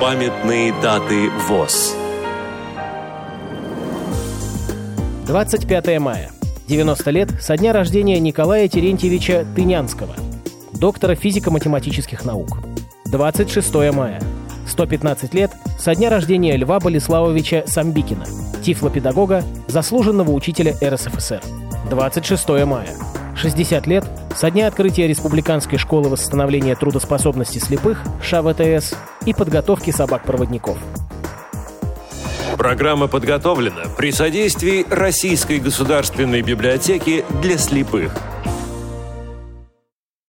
Памятные даты ВОЗ. 25 мая. 90 лет со дня рождения Николая Терентьевича Тынянского, доктора физико-математических наук. 26 мая. 115 лет со дня рождения Льва Болеславовича Самбикина, тифлопедагога, заслуженного учителя РСФСР. 26 мая. 60 лет со дня открытия Республиканской школы восстановления трудоспособности слепых ШАВТС и подготовки собак-проводников. Программа подготовлена при содействии Российской государственной библиотеки для слепых.